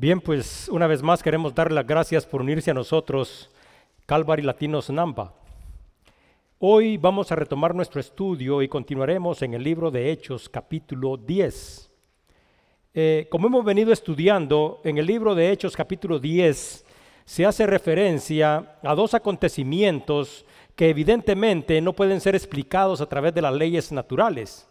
Bien, pues una vez más queremos dar las gracias por unirse a nosotros, Calvary Latinos Namba. Hoy vamos a retomar nuestro estudio y continuaremos en el libro de Hechos capítulo 10. Eh, como hemos venido estudiando, en el libro de Hechos capítulo 10 se hace referencia a dos acontecimientos que evidentemente no pueden ser explicados a través de las leyes naturales.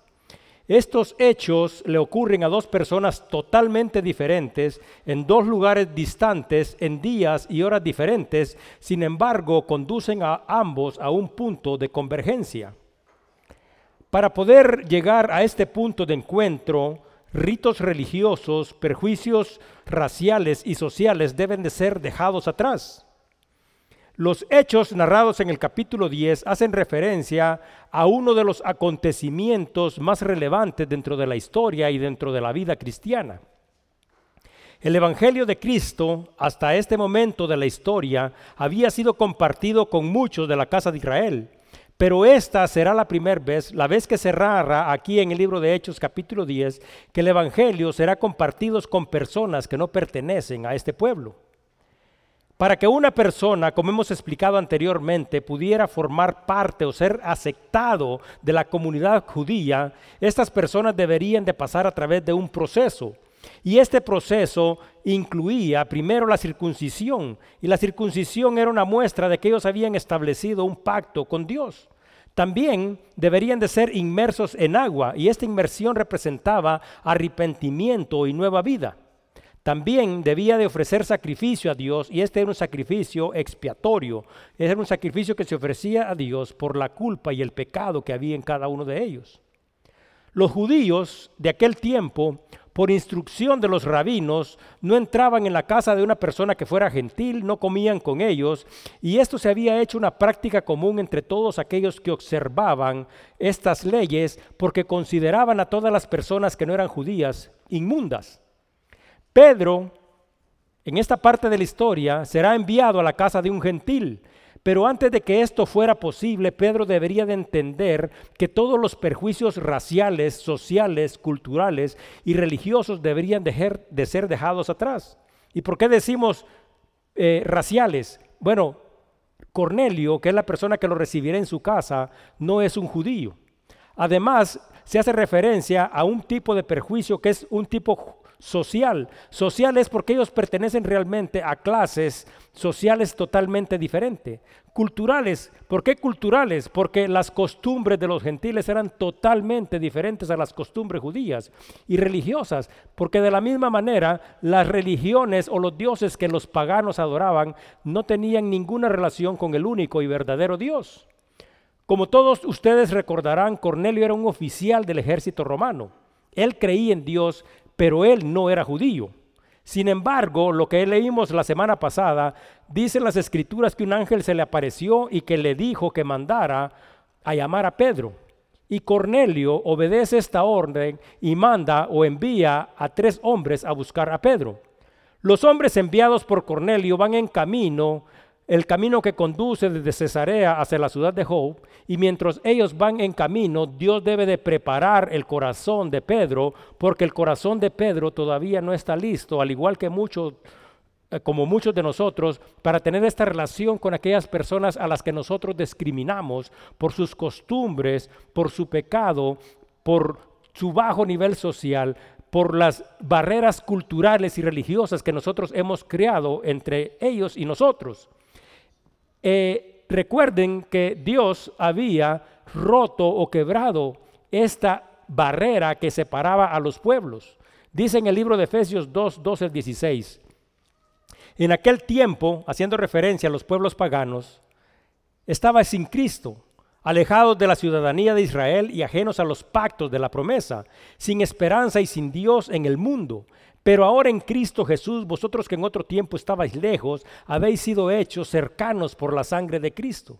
Estos hechos le ocurren a dos personas totalmente diferentes, en dos lugares distantes, en días y horas diferentes, sin embargo conducen a ambos a un punto de convergencia. Para poder llegar a este punto de encuentro, ritos religiosos, perjuicios raciales y sociales deben de ser dejados atrás. Los hechos narrados en el capítulo 10 hacen referencia a uno de los acontecimientos más relevantes dentro de la historia y dentro de la vida cristiana. El Evangelio de Cristo, hasta este momento de la historia, había sido compartido con muchos de la casa de Israel, pero esta será la primera vez, la vez que se narra aquí en el libro de Hechos capítulo 10, que el Evangelio será compartido con personas que no pertenecen a este pueblo. Para que una persona, como hemos explicado anteriormente, pudiera formar parte o ser aceptado de la comunidad judía, estas personas deberían de pasar a través de un proceso. Y este proceso incluía primero la circuncisión, y la circuncisión era una muestra de que ellos habían establecido un pacto con Dios. También deberían de ser inmersos en agua, y esta inmersión representaba arrepentimiento y nueva vida. También debía de ofrecer sacrificio a Dios y este era un sacrificio expiatorio. Era un sacrificio que se ofrecía a Dios por la culpa y el pecado que había en cada uno de ellos. Los judíos de aquel tiempo, por instrucción de los rabinos, no entraban en la casa de una persona que fuera gentil, no comían con ellos, y esto se había hecho una práctica común entre todos aquellos que observaban estas leyes porque consideraban a todas las personas que no eran judías inmundas. Pedro, en esta parte de la historia, será enviado a la casa de un gentil. Pero antes de que esto fuera posible, Pedro debería de entender que todos los perjuicios raciales, sociales, culturales y religiosos deberían de, ser dejados atrás. ¿Y por qué decimos eh, raciales? Bueno, Cornelio, que es la persona que lo recibirá en su casa, no es un judío. Además, se hace referencia a un tipo de perjuicio que es un tipo social. Social es porque ellos pertenecen realmente a clases sociales totalmente diferentes. Culturales, ¿por qué culturales? Porque las costumbres de los gentiles eran totalmente diferentes a las costumbres judías. Y religiosas, porque de la misma manera las religiones o los dioses que los paganos adoraban no tenían ninguna relación con el único y verdadero Dios. Como todos ustedes recordarán, Cornelio era un oficial del ejército romano. Él creía en Dios, pero él no era judío. Sin embargo, lo que leímos la semana pasada, dice las escrituras que un ángel se le apareció y que le dijo que mandara a llamar a Pedro. Y Cornelio obedece esta orden y manda o envía a tres hombres a buscar a Pedro. Los hombres enviados por Cornelio van en camino el camino que conduce desde Cesarea hacia la ciudad de Job, y mientras ellos van en camino, Dios debe de preparar el corazón de Pedro, porque el corazón de Pedro todavía no está listo, al igual que muchos eh, como muchos de nosotros, para tener esta relación con aquellas personas a las que nosotros discriminamos por sus costumbres, por su pecado, por su bajo nivel social, por las barreras culturales y religiosas que nosotros hemos creado entre ellos y nosotros. Eh, recuerden que Dios había roto o quebrado esta barrera que separaba a los pueblos. Dice en el libro de Efesios 2, 12 16. En aquel tiempo, haciendo referencia a los pueblos paganos, estaba sin Cristo, alejados de la ciudadanía de Israel y ajenos a los pactos de la promesa, sin esperanza y sin Dios en el mundo. Pero ahora en Cristo Jesús, vosotros que en otro tiempo estabais lejos, habéis sido hechos cercanos por la sangre de Cristo.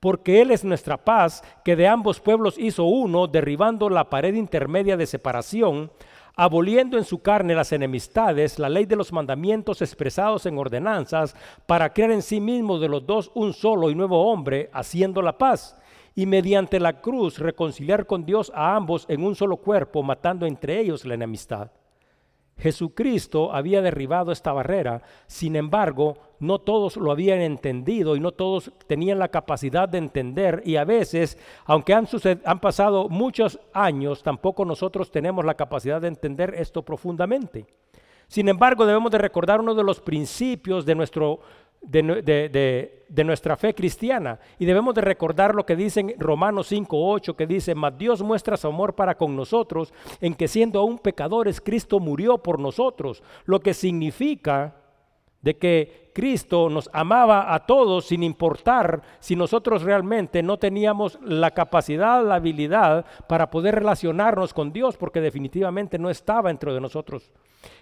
Porque Él es nuestra paz, que de ambos pueblos hizo uno, derribando la pared intermedia de separación, aboliendo en su carne las enemistades, la ley de los mandamientos expresados en ordenanzas, para crear en sí mismo de los dos un solo y nuevo hombre, haciendo la paz y mediante la cruz reconciliar con Dios a ambos en un solo cuerpo, matando entre ellos la enemistad. Jesucristo había derribado esta barrera, sin embargo, no todos lo habían entendido y no todos tenían la capacidad de entender y a veces, aunque han, han pasado muchos años, tampoco nosotros tenemos la capacidad de entender esto profundamente. Sin embargo, debemos de recordar uno de los principios de nuestro de, nuestra fe cristiana. Y debemos de recordar lo que dice en Romanos 5.8, que dice, mas Dios muestra su amor para con nosotros, en que siendo aún pecadores, Cristo murió por nosotros, lo que significa de que Cristo nos amaba a todos sin importar si nosotros realmente no teníamos la capacidad, la habilidad para poder relacionarnos con Dios, porque definitivamente no estaba dentro de nosotros.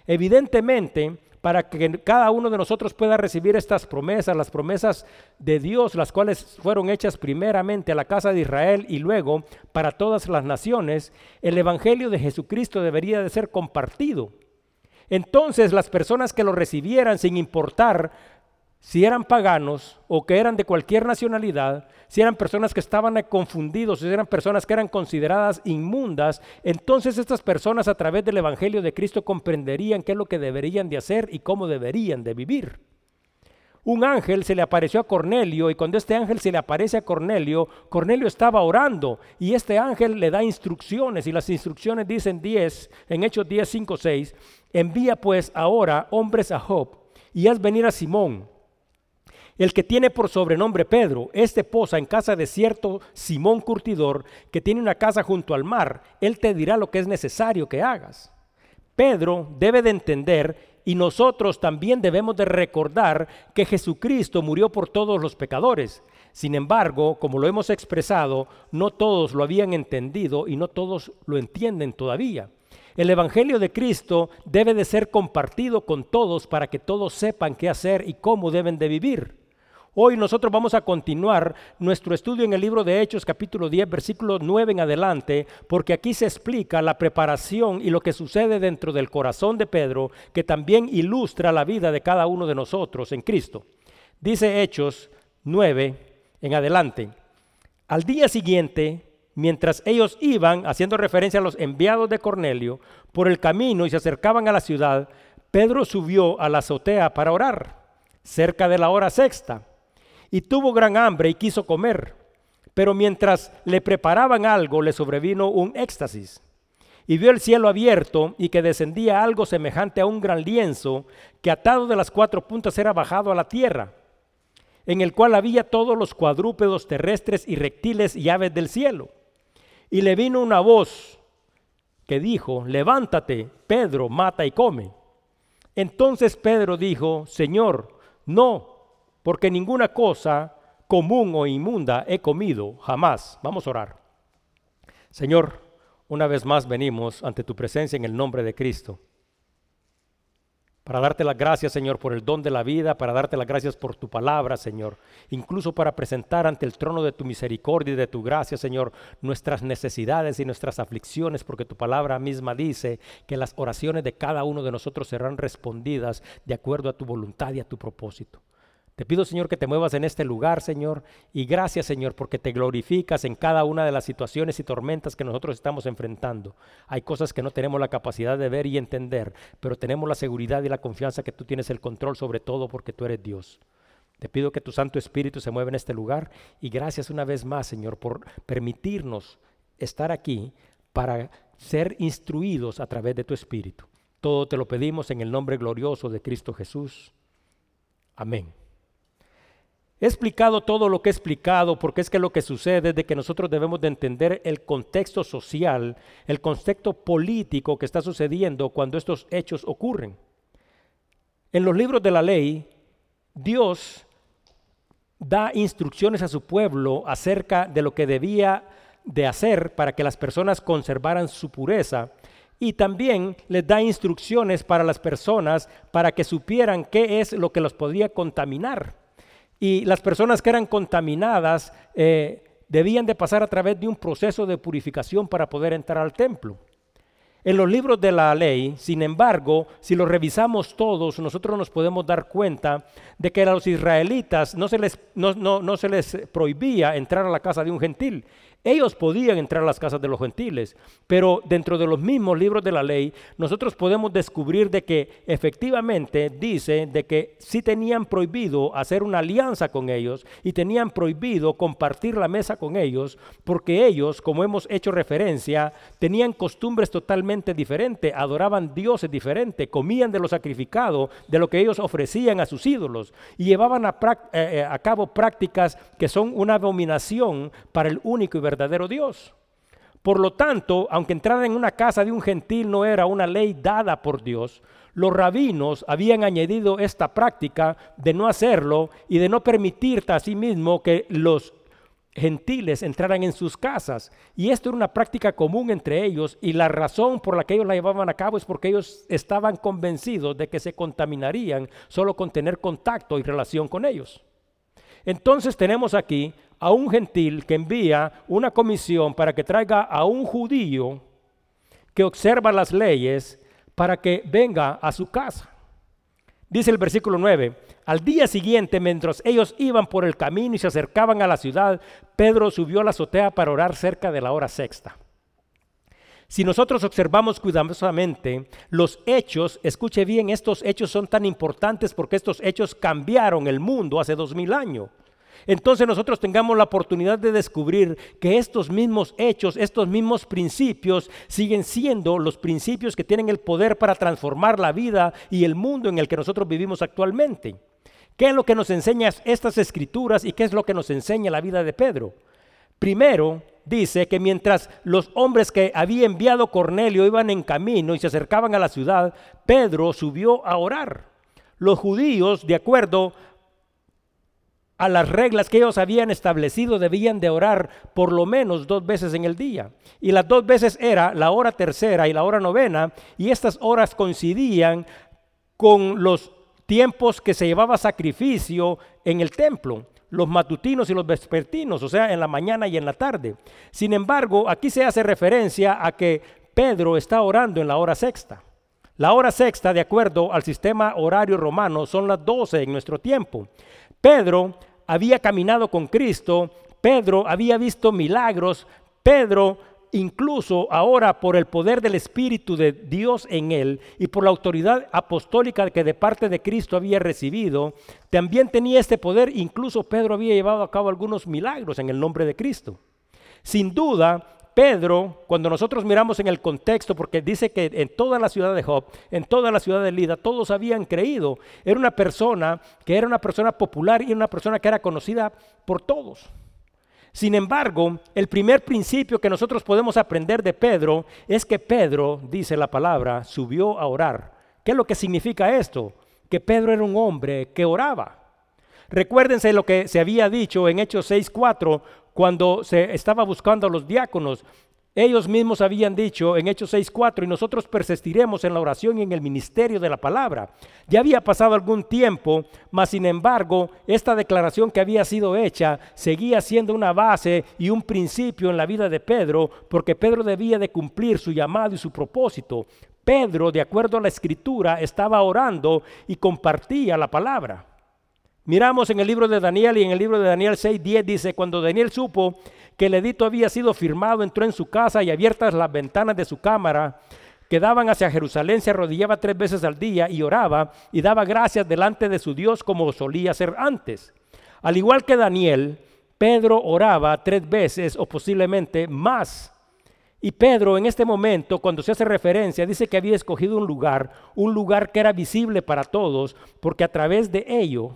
Evidentemente, para que cada uno de nosotros pueda recibir estas promesas, las promesas de Dios, las cuales fueron hechas primeramente a la casa de Israel y luego para todas las naciones, el Evangelio de Jesucristo debería de ser compartido. Entonces las personas que lo recibieran sin importar si eran paganos o que eran de cualquier nacionalidad, si eran personas que estaban confundidos, si eran personas que eran consideradas inmundas, entonces estas personas a través del Evangelio de Cristo comprenderían qué es lo que deberían de hacer y cómo deberían de vivir. Un ángel se le apareció a Cornelio y cuando este ángel se le aparece a Cornelio, Cornelio estaba orando y este ángel le da instrucciones y las instrucciones dicen 10, en Hechos 10, 5, 6, envía pues ahora hombres a Job y haz venir a Simón el que tiene por sobrenombre Pedro, este posa en casa de cierto Simón Curtidor, que tiene una casa junto al mar. Él te dirá lo que es necesario que hagas. Pedro debe de entender y nosotros también debemos de recordar que Jesucristo murió por todos los pecadores. Sin embargo, como lo hemos expresado, no todos lo habían entendido y no todos lo entienden todavía. El Evangelio de Cristo debe de ser compartido con todos para que todos sepan qué hacer y cómo deben de vivir. Hoy nosotros vamos a continuar nuestro estudio en el libro de Hechos capítulo 10 versículo 9 en adelante, porque aquí se explica la preparación y lo que sucede dentro del corazón de Pedro, que también ilustra la vida de cada uno de nosotros en Cristo. Dice Hechos 9 en adelante. Al día siguiente, mientras ellos iban, haciendo referencia a los enviados de Cornelio, por el camino y se acercaban a la ciudad, Pedro subió a la azotea para orar, cerca de la hora sexta y tuvo gran hambre y quiso comer. Pero mientras le preparaban algo, le sobrevino un éxtasis. Y vio el cielo abierto y que descendía algo semejante a un gran lienzo que atado de las cuatro puntas era bajado a la tierra, en el cual había todos los cuadrúpedos terrestres y reptiles y aves del cielo. Y le vino una voz que dijo, levántate, Pedro, mata y come. Entonces Pedro dijo, Señor, no, porque ninguna cosa común o inmunda he comido jamás. Vamos a orar. Señor, una vez más venimos ante tu presencia en el nombre de Cristo. Para darte las gracias, Señor, por el don de la vida, para darte las gracias por tu palabra, Señor. Incluso para presentar ante el trono de tu misericordia y de tu gracia, Señor, nuestras necesidades y nuestras aflicciones, porque tu palabra misma dice que las oraciones de cada uno de nosotros serán respondidas de acuerdo a tu voluntad y a tu propósito. Te pido, Señor, que te muevas en este lugar, Señor. Y gracias, Señor, porque te glorificas en cada una de las situaciones y tormentas que nosotros estamos enfrentando. Hay cosas que no tenemos la capacidad de ver y entender, pero tenemos la seguridad y la confianza que tú tienes el control sobre todo porque tú eres Dios. Te pido que tu Santo Espíritu se mueva en este lugar y gracias una vez más, Señor, por permitirnos estar aquí para ser instruidos a través de tu Espíritu. Todo te lo pedimos en el nombre glorioso de Cristo Jesús. Amén. He explicado todo lo que he explicado porque es que lo que sucede es de que nosotros debemos de entender el contexto social, el contexto político que está sucediendo cuando estos hechos ocurren. En los libros de la ley, Dios da instrucciones a su pueblo acerca de lo que debía de hacer para que las personas conservaran su pureza y también les da instrucciones para las personas para que supieran qué es lo que los podía contaminar. Y las personas que eran contaminadas eh, debían de pasar a través de un proceso de purificación para poder entrar al templo. En los libros de la ley, sin embargo, si los revisamos todos, nosotros nos podemos dar cuenta de que a los israelitas no se les, no, no, se les prohibía entrar a la casa de un gentil. Ellos podían entrar a las casas de los gentiles, pero dentro de los mismos libros de la ley, nosotros podemos descubrir de que efectivamente dice de que sí tenían prohibido hacer una alianza con ellos y tenían prohibido compartir la mesa con ellos, porque ellos, como hemos hecho referencia, tenían costumbres totalmente diferentes, adoraban dioses diferentes, comían de lo sacrificado, de lo que ellos ofrecían a sus ídolos y llevaban a, eh, eh, a cabo prácticas que son una abominación para el único y verdadero Dios. Por lo tanto, aunque entrar en una casa de un gentil no era una ley dada por Dios, los rabinos habían añadido esta práctica de no hacerlo y de no permitir a sí mismo que los gentiles entraran en sus casas. Y esto era una práctica común entre ellos y la razón por la que ellos la llevaban a cabo es porque ellos estaban convencidos de que se contaminarían solo con tener contacto y relación con ellos. Entonces tenemos aquí a un gentil que envía una comisión para que traiga a un judío que observa las leyes para que venga a su casa. Dice el versículo 9, al día siguiente, mientras ellos iban por el camino y se acercaban a la ciudad, Pedro subió a la azotea para orar cerca de la hora sexta. Si nosotros observamos cuidadosamente los hechos, escuche bien, estos hechos son tan importantes porque estos hechos cambiaron el mundo hace dos mil años entonces nosotros tengamos la oportunidad de descubrir que estos mismos hechos, estos mismos principios siguen siendo los principios que tienen el poder para transformar la vida y el mundo en el que nosotros vivimos actualmente. ¿Qué es lo que nos enseña estas escrituras y qué es lo que nos enseña la vida de Pedro? Primero, dice que mientras los hombres que había enviado Cornelio iban en camino y se acercaban a la ciudad, Pedro subió a orar. Los judíos, de acuerdo a las reglas que ellos habían establecido, debían de orar por lo menos dos veces en el día. Y las dos veces era la hora tercera y la hora novena, y estas horas coincidían con los tiempos que se llevaba sacrificio en el templo, los matutinos y los vespertinos, o sea, en la mañana y en la tarde. Sin embargo, aquí se hace referencia a que Pedro está orando en la hora sexta. La hora sexta, de acuerdo al sistema horario romano, son las 12 en nuestro tiempo. Pedro había caminado con Cristo, Pedro había visto milagros, Pedro incluso ahora por el poder del Espíritu de Dios en él y por la autoridad apostólica que de parte de Cristo había recibido, también tenía este poder, incluso Pedro había llevado a cabo algunos milagros en el nombre de Cristo. Sin duda, Pedro, cuando nosotros miramos en el contexto, porque dice que en toda la ciudad de Job, en toda la ciudad de Lida, todos habían creído. Era una persona que era una persona popular y una persona que era conocida por todos. Sin embargo, el primer principio que nosotros podemos aprender de Pedro es que Pedro, dice la palabra, subió a orar. ¿Qué es lo que significa esto? Que Pedro era un hombre que oraba. Recuérdense lo que se había dicho en Hechos 6.4 cuando se estaba buscando a los diáconos. Ellos mismos habían dicho en Hechos 6.4 y nosotros persistiremos en la oración y en el ministerio de la palabra. Ya había pasado algún tiempo, mas sin embargo esta declaración que había sido hecha seguía siendo una base y un principio en la vida de Pedro porque Pedro debía de cumplir su llamado y su propósito. Pedro, de acuerdo a la escritura, estaba orando y compartía la palabra. Miramos en el libro de Daniel y en el libro de Daniel 6:10 dice, cuando Daniel supo que el edicto había sido firmado, entró en su casa y abiertas las ventanas de su cámara, que daban hacia Jerusalén, se arrodillaba tres veces al día y oraba y daba gracias delante de su Dios como solía hacer antes. Al igual que Daniel, Pedro oraba tres veces o posiblemente más. Y Pedro en este momento, cuando se hace referencia, dice que había escogido un lugar, un lugar que era visible para todos, porque a través de ello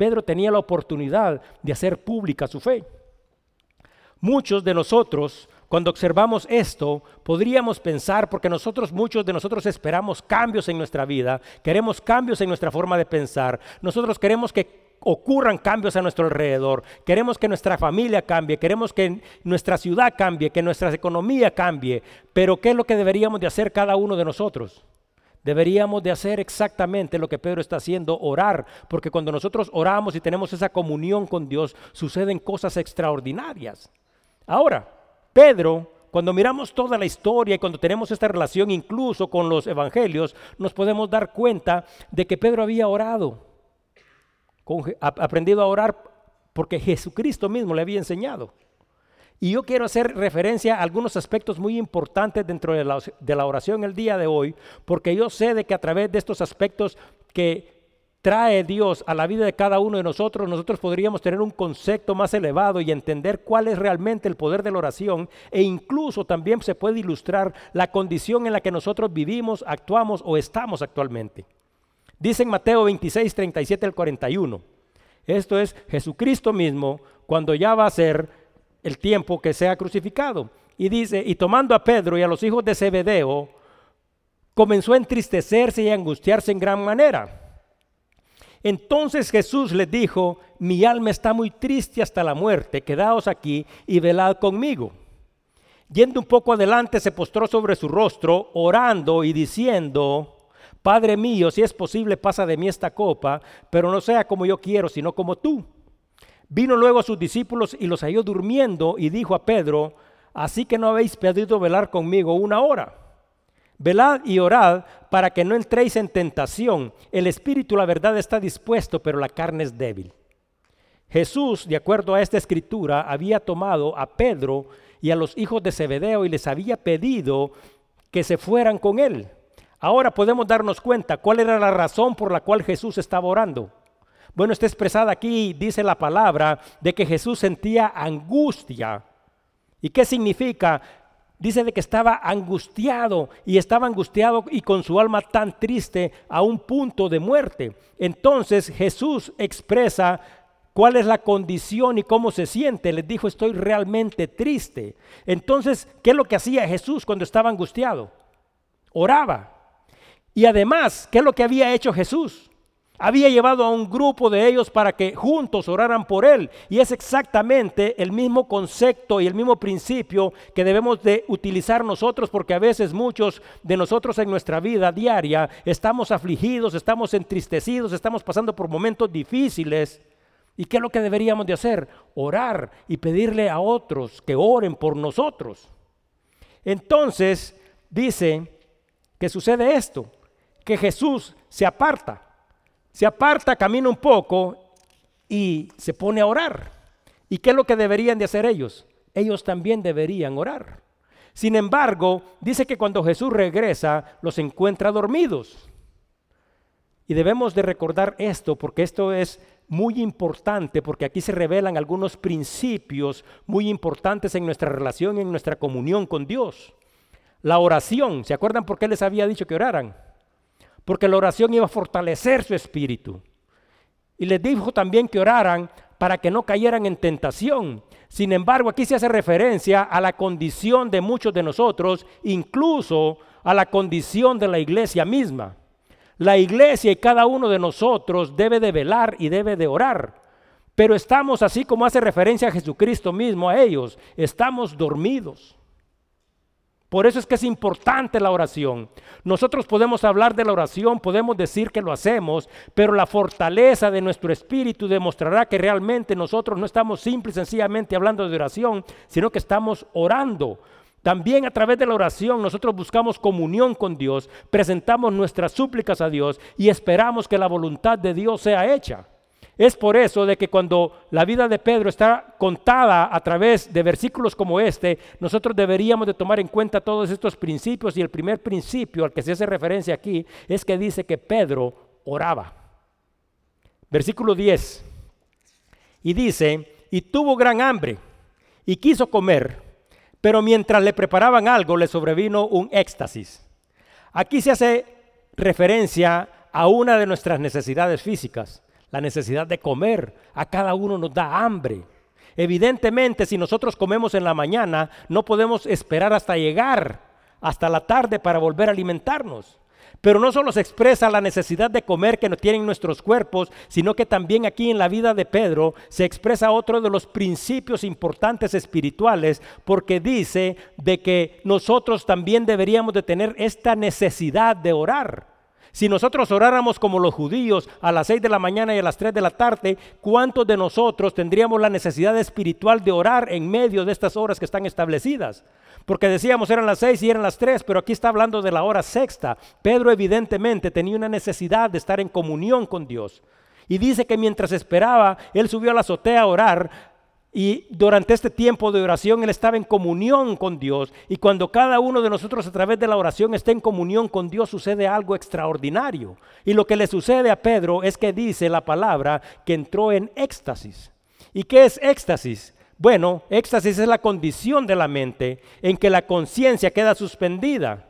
Pedro tenía la oportunidad de hacer pública su fe. Muchos de nosotros, cuando observamos esto, podríamos pensar, porque nosotros, muchos de nosotros esperamos cambios en nuestra vida, queremos cambios en nuestra forma de pensar, nosotros queremos que ocurran cambios a nuestro alrededor, queremos que nuestra familia cambie, queremos que nuestra ciudad cambie, que nuestra economía cambie, pero ¿qué es lo que deberíamos de hacer cada uno de nosotros? Deberíamos de hacer exactamente lo que Pedro está haciendo, orar, porque cuando nosotros oramos y tenemos esa comunión con Dios, suceden cosas extraordinarias. Ahora, Pedro, cuando miramos toda la historia y cuando tenemos esta relación incluso con los evangelios, nos podemos dar cuenta de que Pedro había orado, aprendido a orar porque Jesucristo mismo le había enseñado. Y yo quiero hacer referencia a algunos aspectos muy importantes dentro de la, oración el día de hoy, porque yo sé de que a través de estos aspectos que trae Dios a la vida de cada uno de nosotros, nosotros podríamos tener un concepto más elevado y entender cuál es realmente el poder de la oración e incluso también se puede ilustrar la condición en la que nosotros vivimos, actuamos o estamos actualmente. Dice en Mateo 26, 37 al 41. Esto es Jesucristo mismo cuando ya va a ser el tiempo que sea crucificado. Y dice, y tomando a Pedro y a los hijos de Zebedeo, comenzó a entristecerse y a angustiarse en gran manera. Entonces Jesús les dijo, mi alma está muy triste hasta la muerte, quedaos aquí y velad conmigo. Yendo un poco adelante, se postró sobre su rostro, orando y diciendo, Padre mío, si es posible, pasa de mí esta copa, pero no sea como yo quiero, sino como tú. Vino luego a sus discípulos y los halló durmiendo y dijo a Pedro, así que no habéis pedido velar conmigo una hora. Velad y orad para que no entréis en tentación. El espíritu, la verdad, está dispuesto, pero la carne es débil. Jesús, de acuerdo a esta escritura, había tomado a Pedro y a los hijos de Zebedeo y les había pedido que se fueran con él. Ahora podemos darnos cuenta cuál era la razón por la cual Jesús estaba orando. Bueno, está expresada aquí, dice la palabra, de que Jesús sentía angustia. ¿Y qué significa? dice de que estaba angustiado y estaba angustiado y con su alma tan triste a un punto de muerte. Entonces Jesús expresa cuál es la condición y cómo se siente. Les dijo, estoy realmente triste. Entonces, ¿qué es lo que hacía Jesús cuando estaba angustiado? Oraba. Y además, ¿qué es lo que había hecho Jesús? Había llevado a un grupo de ellos para que juntos oraran por él. Y es exactamente el mismo concepto y el mismo principio que debemos de utilizar nosotros porque a veces muchos de nosotros en nuestra vida diaria estamos afligidos, estamos entristecidos, estamos pasando por momentos difíciles. ¿Y qué es lo que deberíamos de hacer? Orar y pedirle a otros que oren por nosotros. Entonces dice que sucede esto, que Jesús se aparta se aparta, camina un poco y se pone a orar. ¿Y qué es lo que deberían de hacer ellos? Ellos también deberían orar. Sin embargo, dice que cuando Jesús regresa, los encuentra dormidos. Y debemos de recordar esto porque esto es muy importante porque aquí se revelan algunos principios muy importantes en nuestra relación y en nuestra comunión con Dios. La oración, ¿se acuerdan por qué les había dicho que oraran? Porque la oración iba a fortalecer su espíritu. Y les dijo también que oraran para que no cayeran en tentación. Sin embargo, aquí se hace referencia a la condición de muchos de nosotros, incluso a la condición de la iglesia misma. La iglesia y cada uno de nosotros debe de velar y debe de orar. Pero estamos, así como hace referencia a Jesucristo mismo, a ellos, estamos dormidos. Por eso es que es importante la oración. Nosotros podemos hablar de la oración, podemos decir que lo hacemos, pero la fortaleza de nuestro espíritu demostrará que realmente nosotros no estamos simple y sencillamente hablando de oración, sino que estamos orando. También a través de la oración nosotros buscamos comunión con Dios, presentamos nuestras súplicas a Dios y esperamos que la voluntad de Dios sea hecha. Es por eso de que cuando la vida de Pedro está contada a través de versículos como este, nosotros deberíamos de tomar en cuenta todos estos principios y el primer principio al que se hace referencia aquí es que dice que Pedro oraba. Versículo 10. Y dice, y tuvo gran hambre y quiso comer, pero mientras le preparaban algo le sobrevino un éxtasis. Aquí se hace referencia a una de nuestras necesidades físicas la necesidad de comer. A cada uno nos da hambre. Evidentemente, si nosotros comemos en la mañana, no podemos esperar hasta llegar, hasta la tarde para volver a alimentarnos. Pero no solo se expresa la necesidad de comer que tienen nuestros cuerpos, sino que también aquí en la vida de Pedro se expresa otro de los principios importantes espirituales, porque dice de que nosotros también deberíamos de tener esta necesidad de orar. Si nosotros oráramos como los judíos a las 6 de la mañana y a las 3 de la tarde, ¿cuántos de nosotros tendríamos la necesidad espiritual de orar en medio de estas horas que están establecidas? Porque decíamos eran las 6 y eran las 3, pero aquí está hablando de la hora sexta. Pedro evidentemente tenía una necesidad de estar en comunión con Dios. Y dice que mientras esperaba, él subió a la azotea a orar Y durante este tiempo de oración él estaba en comunión con Dios. Y cuando cada uno de nosotros a través de la oración está en comunión con Dios sucede algo extraordinario. Y lo que le sucede a Pedro es que dice la palabra que entró en éxtasis. ¿Y qué es éxtasis? Bueno, éxtasis es la condición de la mente en que la conciencia queda suspendida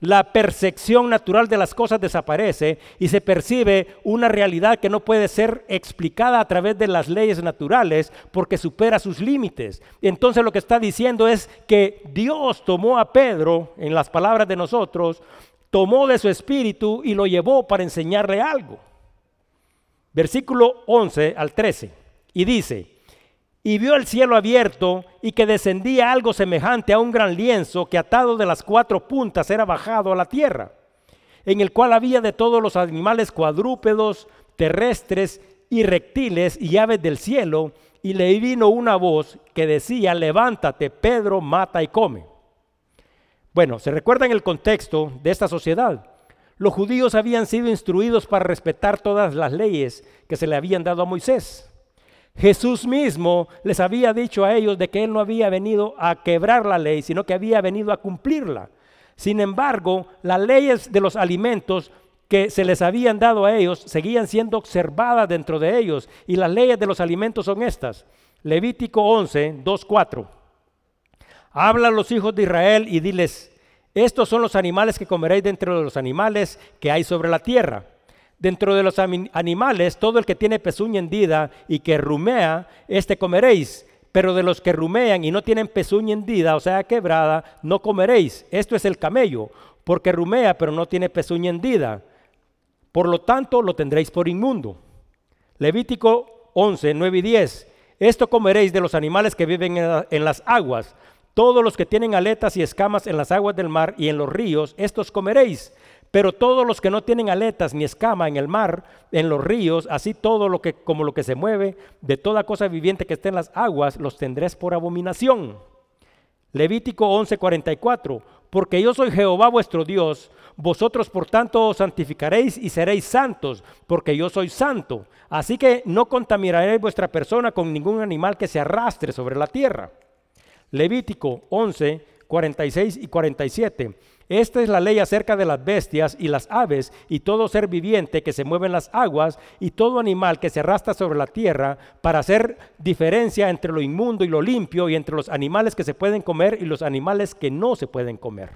la percepción natural de las cosas desaparece y se percibe una realidad que no puede ser explicada a través de las leyes naturales porque supera sus límites. Entonces lo que está diciendo es que Dios tomó a Pedro, en las palabras de nosotros, tomó de su espíritu y lo llevó para enseñarle algo. Versículo 11 al 13. Y dice, y vio el cielo abierto y que descendía algo semejante a un gran lienzo que atado de las cuatro puntas era bajado a la tierra, en el cual había de todos los animales cuadrúpedos, terrestres y reptiles y aves del cielo, y le vino una voz que decía, levántate, Pedro, mata y come. Bueno, se recuerda en el contexto de esta sociedad. Los judíos habían sido instruidos para respetar todas las leyes que se le habían dado a Moisés. Jesús mismo les había dicho a ellos de que Él no había venido a quebrar la ley, sino que había venido a cumplirla. Sin embargo, las leyes de los alimentos que se les habían dado a ellos seguían siendo observadas dentro de ellos. Y las leyes de los alimentos son estas. Levítico 11, 2, 4. Habla a los hijos de Israel y diles, estos son los animales que comeréis dentro de los animales que hay sobre la tierra Dentro de los animales, todo el que tiene pezuña hendida y que rumea, este comeréis. Pero de los que rumean y no tienen pezuña hendida, o sea, quebrada, no comeréis. Esto es el camello, porque rumea, pero no tiene pezuña hendida. Por lo tanto, lo tendréis por inmundo. Levítico 11, 9 y 10. Esto comeréis de los animales que viven en las aguas. Todos los que tienen aletas y escamas en las aguas del mar y en los ríos, estos comeréis. Pero todos los que no tienen aletas ni escama en el mar, en los ríos, así todo lo que como lo que se mueve, de toda cosa viviente que esté en las aguas, los tendréis por abominación. Levítico 11:44, porque yo soy Jehová vuestro Dios, vosotros por tanto os santificaréis y seréis santos, porque yo soy santo. Así que no contaminaréis vuestra persona con ningún animal que se arrastre sobre la tierra. Levítico 11, 46 y 47. Esta es la ley acerca de las bestias y las aves y todo ser viviente que se mueve en las aguas y todo animal que se arrastra sobre la tierra para hacer diferencia entre lo inmundo y lo limpio y entre los animales que se pueden comer y los animales que no se pueden comer.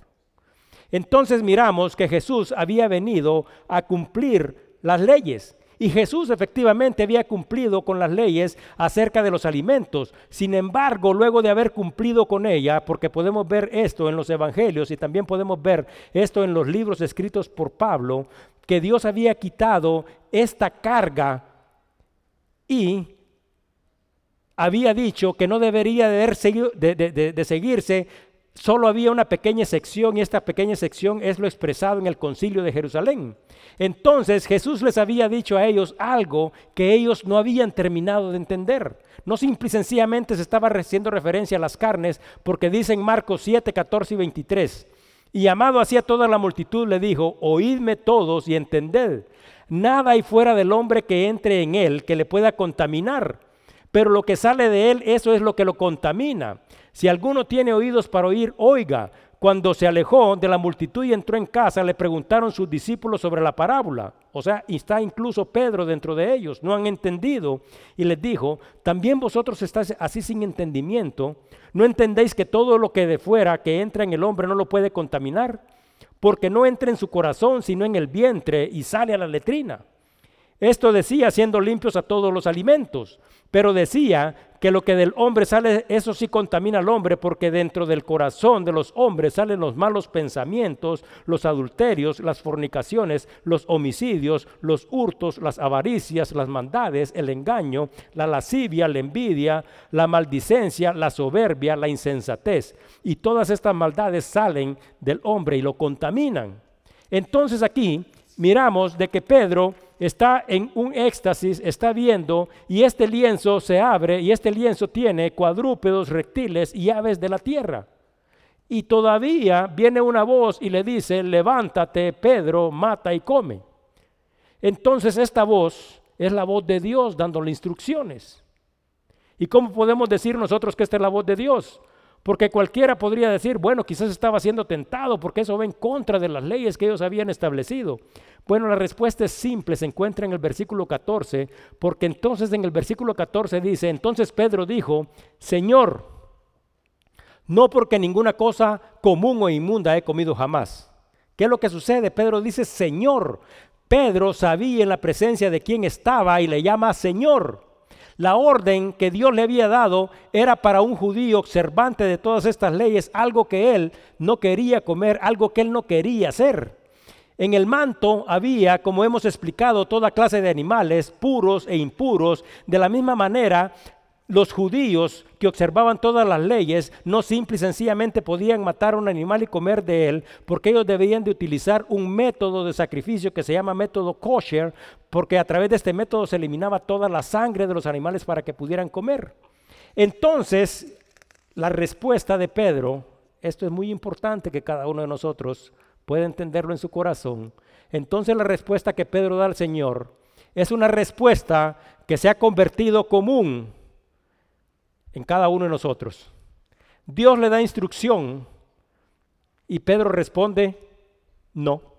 Entonces miramos que Jesús había venido a cumplir las leyes y Jesús efectivamente había cumplido con las leyes acerca de los alimentos. Sin embargo, luego de haber cumplido con ella, porque podemos ver esto en los evangelios y también podemos ver esto en los libros escritos por Pablo, que Dios había quitado esta carga y había dicho que no debería de, seguirse solo había una pequeña sección y esta pequeña sección es lo expresado en el concilio de Jerusalén. Entonces Jesús les había dicho a ellos algo que ellos no habían terminado de entender. No simple y sencillamente se estaba haciendo referencia a las carnes porque dice en Marcos 7, 14 y 23. Y llamado hacia toda la multitud le dijo, oídme todos y entended, nada hay fuera del hombre que entre en él que le pueda contaminar, pero lo que sale de él, eso es lo que lo contamina. Si alguno tiene oídos para oír, oiga. Cuando se alejó de la multitud y entró en casa, le preguntaron sus discípulos sobre la parábola. O sea, está incluso Pedro dentro de ellos. No han entendido. Y les dijo, también vosotros estáis así sin entendimiento. ¿No entendéis que todo lo que de fuera que entra en el hombre no lo puede contaminar? Porque no entra en su corazón, sino en el vientre y sale a la letrina. Esto decía siendo limpios a todos los alimentos, pero decía que lo que del hombre sale, eso sí contamina al hombre, porque dentro del corazón de los hombres salen los malos pensamientos, los adulterios, las fornicaciones, los homicidios, los hurtos, las avaricias, las maldades, el engaño, la lascivia, la envidia, la maldicencia, la soberbia, la insensatez. Y todas estas maldades salen del hombre y lo contaminan. Entonces aquí miramos de que Pedro está en un éxtasis, está viendo y este lienzo se abre y este lienzo tiene cuadrúpedos, reptiles y aves de la tierra. Y todavía viene una voz y le dice, levántate, Pedro, mata y come. Entonces esta voz es la voz de Dios dándole instrucciones. ¿Y cómo podemos decir nosotros que esta es la voz de Dios? Porque cualquiera podría decir, bueno, quizás estaba siendo tentado porque eso va en contra de las leyes que ellos habían establecido. Bueno, la respuesta es simple, se encuentra en el versículo 14, porque entonces en el versículo 14 dice, entonces Pedro dijo, Señor, no porque ninguna cosa común o inmunda he comido jamás. ¿Qué es lo que sucede? Pedro dice, Señor. Pedro sabía en la presencia de quien estaba y le llama Señor. La orden que Dios le había dado era para un judío observante de todas estas leyes, algo que él no quería comer, algo que él no quería hacer. En el manto había, como hemos explicado, toda clase de animales, puros e impuros. De la misma manera, los judíos que observaban todas las leyes no simple y sencillamente podían matar a un animal y comer de él, porque ellos debían de utilizar un método de sacrificio que se llama método kosher, porque a través de este método se eliminaba toda la sangre de los animales para que pudieran comer. Entonces, la respuesta de Pedro, esto es muy importante que cada uno de nosotros pueda entenderlo en su corazón. Entonces la respuesta que Pedro da al Señor es una respuesta que se ha convertido común en cada uno de nosotros. Dios le da instrucción y Pedro responde, no.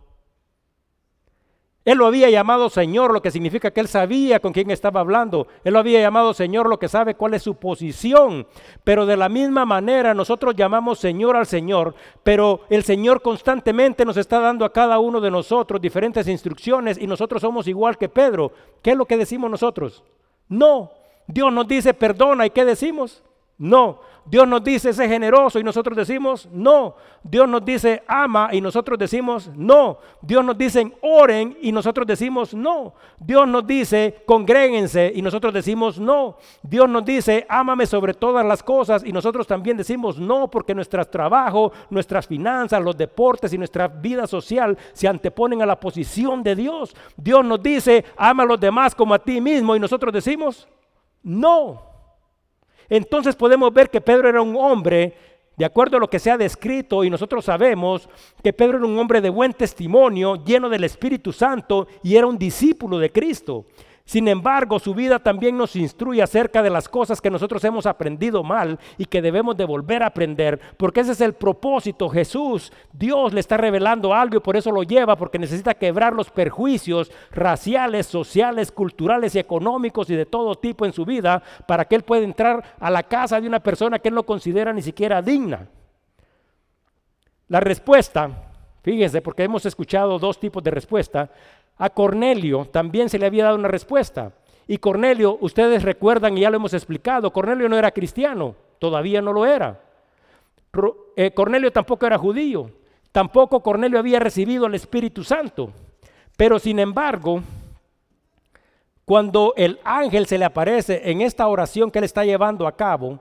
Él lo había llamado Señor, lo que significa que él sabía con quién estaba hablando. Él lo había llamado Señor, lo que sabe cuál es su posición. Pero de la misma manera nosotros llamamos Señor al Señor, pero el Señor constantemente nos está dando a cada uno de nosotros diferentes instrucciones y nosotros somos igual que Pedro. ¿Qué es lo que decimos nosotros? No. Dios nos dice perdona y ¿qué decimos? No. Dios nos dice sé generoso y nosotros decimos no. Dios nos dice ama y nosotros decimos no. Dios nos dice oren y nosotros decimos no. Dios nos dice congréguense y nosotros decimos no. Dios nos dice ámame sobre todas las cosas y nosotros también decimos no porque nuestro trabajo, nuestras finanzas, los deportes y nuestra vida social se anteponen a la posición de Dios. Dios nos dice ama a los demás como a ti mismo y nosotros decimos no. Entonces podemos ver que Pedro era un hombre, de acuerdo a lo que se ha descrito, y nosotros sabemos que Pedro era un hombre de buen testimonio, lleno del Espíritu Santo, y era un discípulo de Cristo. Sin embargo, su vida también nos instruye acerca de las cosas que nosotros hemos aprendido mal y que debemos de volver a aprender, porque ese es el propósito. Jesús, Dios le está revelando algo y por eso lo lleva, porque necesita quebrar los perjuicios raciales, sociales, culturales y económicos y de todo tipo en su vida, para que él pueda entrar a la casa de una persona que él no considera ni siquiera digna. La respuesta, fíjense, porque hemos escuchado dos tipos de respuesta. A Cornelio también se le había dado una respuesta. Y Cornelio, ustedes recuerdan y ya lo hemos explicado, Cornelio no era cristiano, todavía no lo era. Eh, Cornelio tampoco era judío, tampoco Cornelio había recibido el Espíritu Santo. Pero sin embargo, cuando el ángel se le aparece en esta oración que él está llevando a cabo,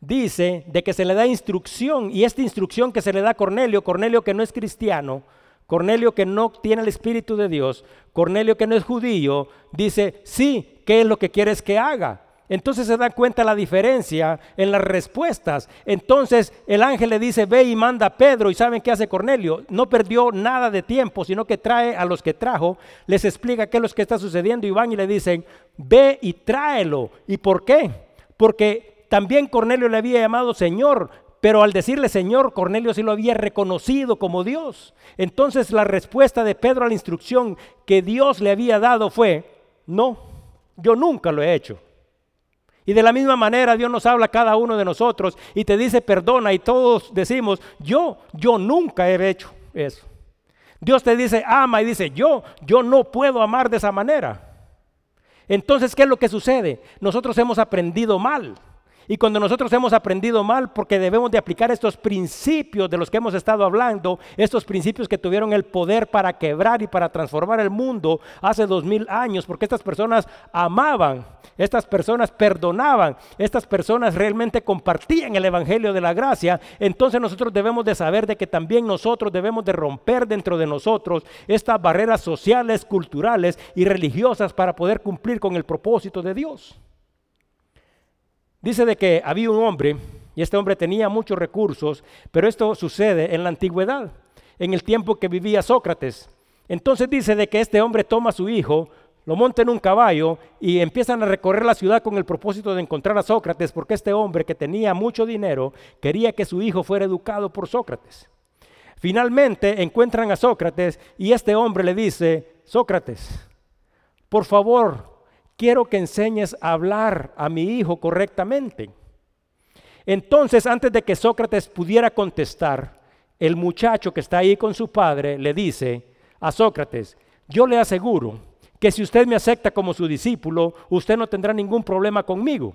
dice de que se le da instrucción y esta instrucción que se le da a Cornelio, Cornelio que no es cristiano, Cornelio que no tiene el Espíritu de Dios, Cornelio que no es judío, dice, sí, ¿qué es lo que quieres que haga? Entonces se da cuenta la diferencia en las respuestas. Entonces el ángel le dice, ve y manda a Pedro. ¿Y saben qué hace Cornelio? No perdió nada de tiempo, sino que trae a los que trajo, les explica qué es lo que está sucediendo y van y le dicen, ve y tráelo. ¿Y por qué? Porque también Cornelio le había llamado Señor, pero al decirle Señor, Cornelio sí lo había reconocido como Dios. Entonces la respuesta de Pedro a la instrucción que Dios le había dado fue, no, yo nunca lo he hecho. Y de la misma manera Dios nos habla a cada uno de nosotros y te dice perdona y todos decimos, yo, yo nunca he hecho eso. Dios te dice ama y dice, yo, yo no puedo amar de esa manera. Entonces, ¿qué es lo que sucede? Nosotros hemos aprendido mal. Y cuando nosotros hemos aprendido mal, porque debemos de aplicar estos principios de los que hemos estado hablando, estos principios que tuvieron el poder para quebrar y para transformar el mundo hace dos mil años, porque estas personas amaban, estas personas perdonaban, estas personas realmente compartían el Evangelio de la gracia, entonces nosotros debemos de saber de que también nosotros debemos de romper dentro de nosotros estas barreras sociales, culturales y religiosas para poder cumplir con el propósito de Dios. Dice de que había un hombre y este hombre tenía muchos recursos, pero esto sucede en la antigüedad, en el tiempo que vivía Sócrates. Entonces dice de que este hombre toma a su hijo, lo monta en un caballo y empiezan a recorrer la ciudad con el propósito de encontrar a Sócrates, porque este hombre que tenía mucho dinero quería que su hijo fuera educado por Sócrates. Finalmente encuentran a Sócrates y este hombre le dice, Sócrates, por favor, quiero que enseñes a hablar a mi hijo correctamente. Entonces, antes de que Sócrates pudiera contestar, el muchacho que está ahí con su padre le dice a Sócrates, yo le aseguro que si usted me acepta como su discípulo, usted no tendrá ningún problema conmigo.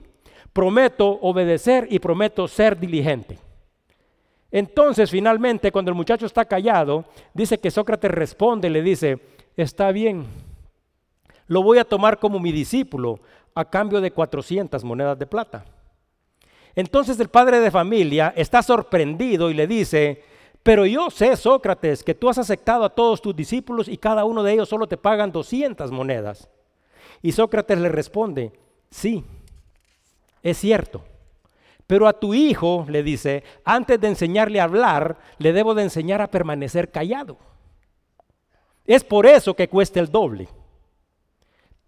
Prometo obedecer y prometo ser diligente. Entonces, finalmente, cuando el muchacho está callado, dice que Sócrates responde y le dice, está bien, lo voy a tomar como mi discípulo a cambio de 400 monedas de plata. Entonces el padre de familia está sorprendido y le dice, pero yo sé, Sócrates, que tú has aceptado a todos tus discípulos y cada uno de ellos solo te pagan 200 monedas. Y Sócrates le responde, sí, es cierto. Pero a tu hijo, le dice, antes de enseñarle a hablar, le debo de enseñar a permanecer callado. Es por eso que cuesta el doble.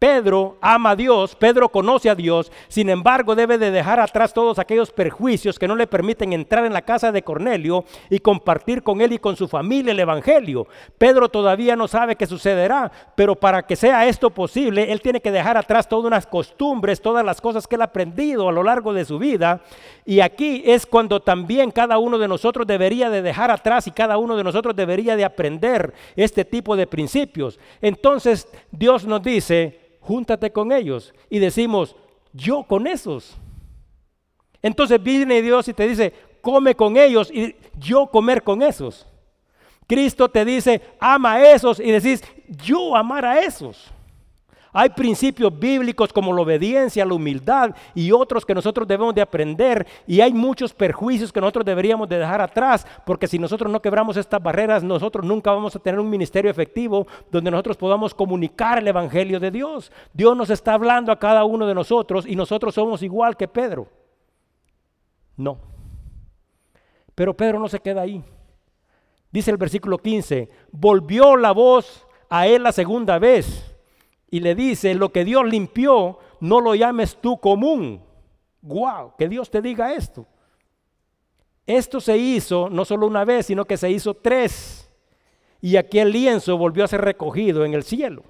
Pedro ama a Dios, Pedro conoce a Dios, sin embargo debe de dejar atrás todos aquellos perjuicios que no le permiten entrar en la casa de Cornelio y compartir con él y con su familia el Evangelio. Pedro todavía no sabe qué sucederá, pero para que sea esto posible, él tiene que dejar atrás todas unas costumbres, todas las cosas que él ha aprendido a lo largo de su vida. Y aquí es cuando también cada uno de nosotros debería de dejar atrás y cada uno de nosotros debería de aprender este tipo de principios. Entonces Dios nos dice, júntate con ellos. Y decimos, yo con esos. Entonces viene Dios y te dice, come con ellos y yo comer con esos. Cristo te dice, ama a esos y decís, yo amar a esos. Hay principios bíblicos como la obediencia, la humildad y otros que nosotros debemos de aprender y hay muchos perjuicios que nosotros deberíamos de dejar atrás porque si nosotros no quebramos estas barreras nosotros nunca vamos a tener un ministerio efectivo donde nosotros podamos comunicar el Evangelio de Dios. Dios nos está hablando a cada uno de nosotros y nosotros somos igual que Pedro. No. Pero Pedro no se queda ahí. Dice el versículo 15, volvió la voz a él la segunda vez y le dice, lo que Dios limpió, no lo llames tú común. Wow, que Dios te diga esto. Esto se hizo no solo una vez, sino que se hizo tres. Y aquel lienzo volvió a ser recogido en el cielo.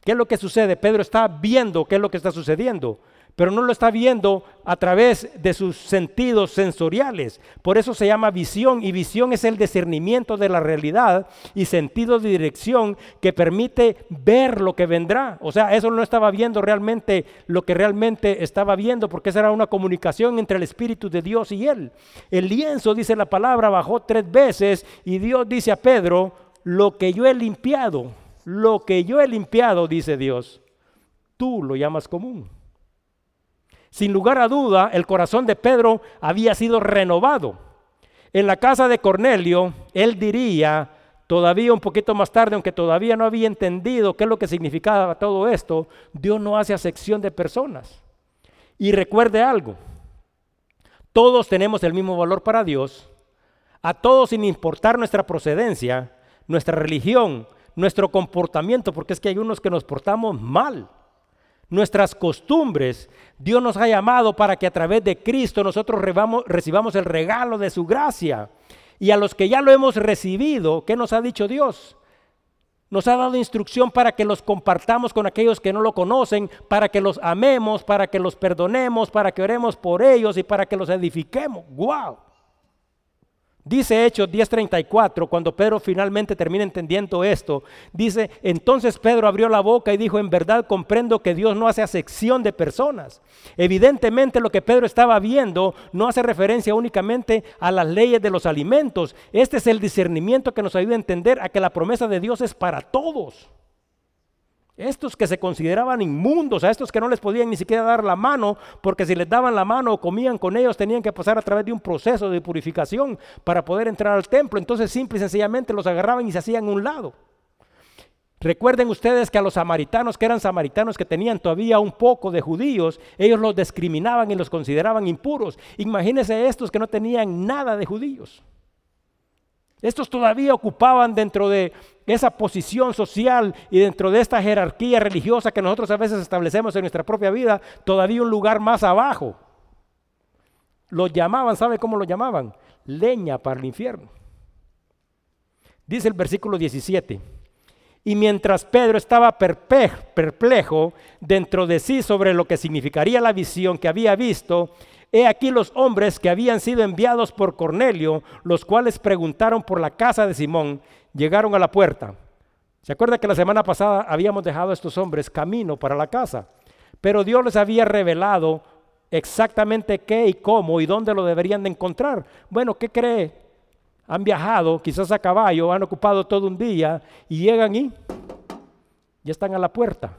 ¿Qué es lo que sucede? Pedro está viendo qué es lo que está sucediendo pero no lo está viendo a través de sus sentidos sensoriales. Por eso se llama visión y visión es el discernimiento de la realidad y sentido de dirección que permite ver lo que vendrá. O sea, eso no estaba viendo realmente lo que realmente estaba viendo porque esa era una comunicación entre el Espíritu de Dios y él. El lienzo, dice la palabra, bajó tres veces y Dios dice a Pedro, lo que yo he limpiado, lo que yo he limpiado, dice Dios, tú lo llamas común. Sin lugar a duda, el corazón de Pedro había sido renovado. En la casa de Cornelio, él diría, todavía un poquito más tarde, aunque todavía no había entendido qué es lo que significaba todo esto, Dios no hace acepción de personas. Y recuerde algo, todos tenemos el mismo valor para Dios, a todos sin importar nuestra procedencia, nuestra religión, nuestro comportamiento, porque es que hay unos que nos portamos mal nuestras costumbres. Dios nos ha llamado para que a través de Cristo nosotros recibamos el regalo de su gracia. Y a los que ya lo hemos recibido, ¿qué nos ha dicho Dios? Nos ha dado instrucción para que los compartamos con aquellos que no lo conocen, para que los amemos, para que los perdonemos, para que oremos por ellos y para que los edifiquemos. ¡Wow! Dice Hechos 10:34, cuando Pedro finalmente termina entendiendo esto, dice, entonces Pedro abrió la boca y dijo, en verdad comprendo que Dios no hace acepción de personas. Evidentemente lo que Pedro estaba viendo no hace referencia únicamente a las leyes de los alimentos. Este es el discernimiento que nos ayuda a entender a que la promesa de Dios es para todos. Estos que se consideraban inmundos, a estos que no les podían ni siquiera dar la mano, porque si les daban la mano o comían con ellos, tenían que pasar a través de un proceso de purificación para poder entrar al templo. Entonces simple y sencillamente los agarraban y se hacían un lado. Recuerden ustedes que a los samaritanos, que eran samaritanos que tenían todavía un poco de judíos, ellos los discriminaban y los consideraban impuros. Imagínense estos que no tenían nada de judíos. Estos todavía ocupaban dentro de esa posición social y dentro de esta jerarquía religiosa que nosotros a veces establecemos en nuestra propia vida, todavía un lugar más abajo. Lo llamaban, ¿sabe cómo lo llamaban? Leña para el infierno. Dice el versículo 17. Y mientras Pedro estaba perplejo dentro de sí sobre lo que significaría la visión que había visto, he aquí los hombres que habían sido enviados por Cornelio, los cuales preguntaron por la casa de Simón, llegaron a la puerta. ¿Se acuerda que la semana pasada habíamos dejado a estos hombres camino para la casa? Pero Dios les había revelado exactamente qué y cómo y dónde lo deberían de encontrar. Bueno, ¿qué cree? Han viajado, quizás a caballo, han ocupado todo un día y llegan y ya están a la puerta.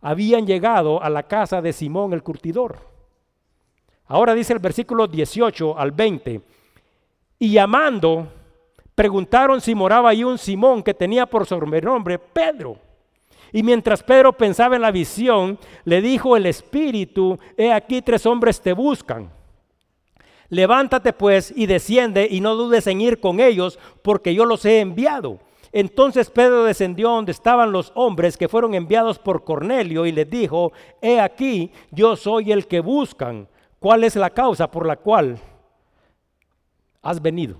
Habían llegado a la casa de Simón el curtidor. Ahora dice el versículo 18 al 20, y llamando, preguntaron si moraba ahí un Simón que tenía por sobrenombre Pedro. Y mientras Pedro pensaba en la visión, le dijo el Espíritu, he aquí tres hombres te buscan. Levántate pues y desciende y no dudes en ir con ellos, porque yo los he enviado. Entonces Pedro descendió donde estaban los hombres que fueron enviados por Cornelio y les dijo, he aquí, yo soy el que buscan. ¿Cuál es la causa por la cual has venido?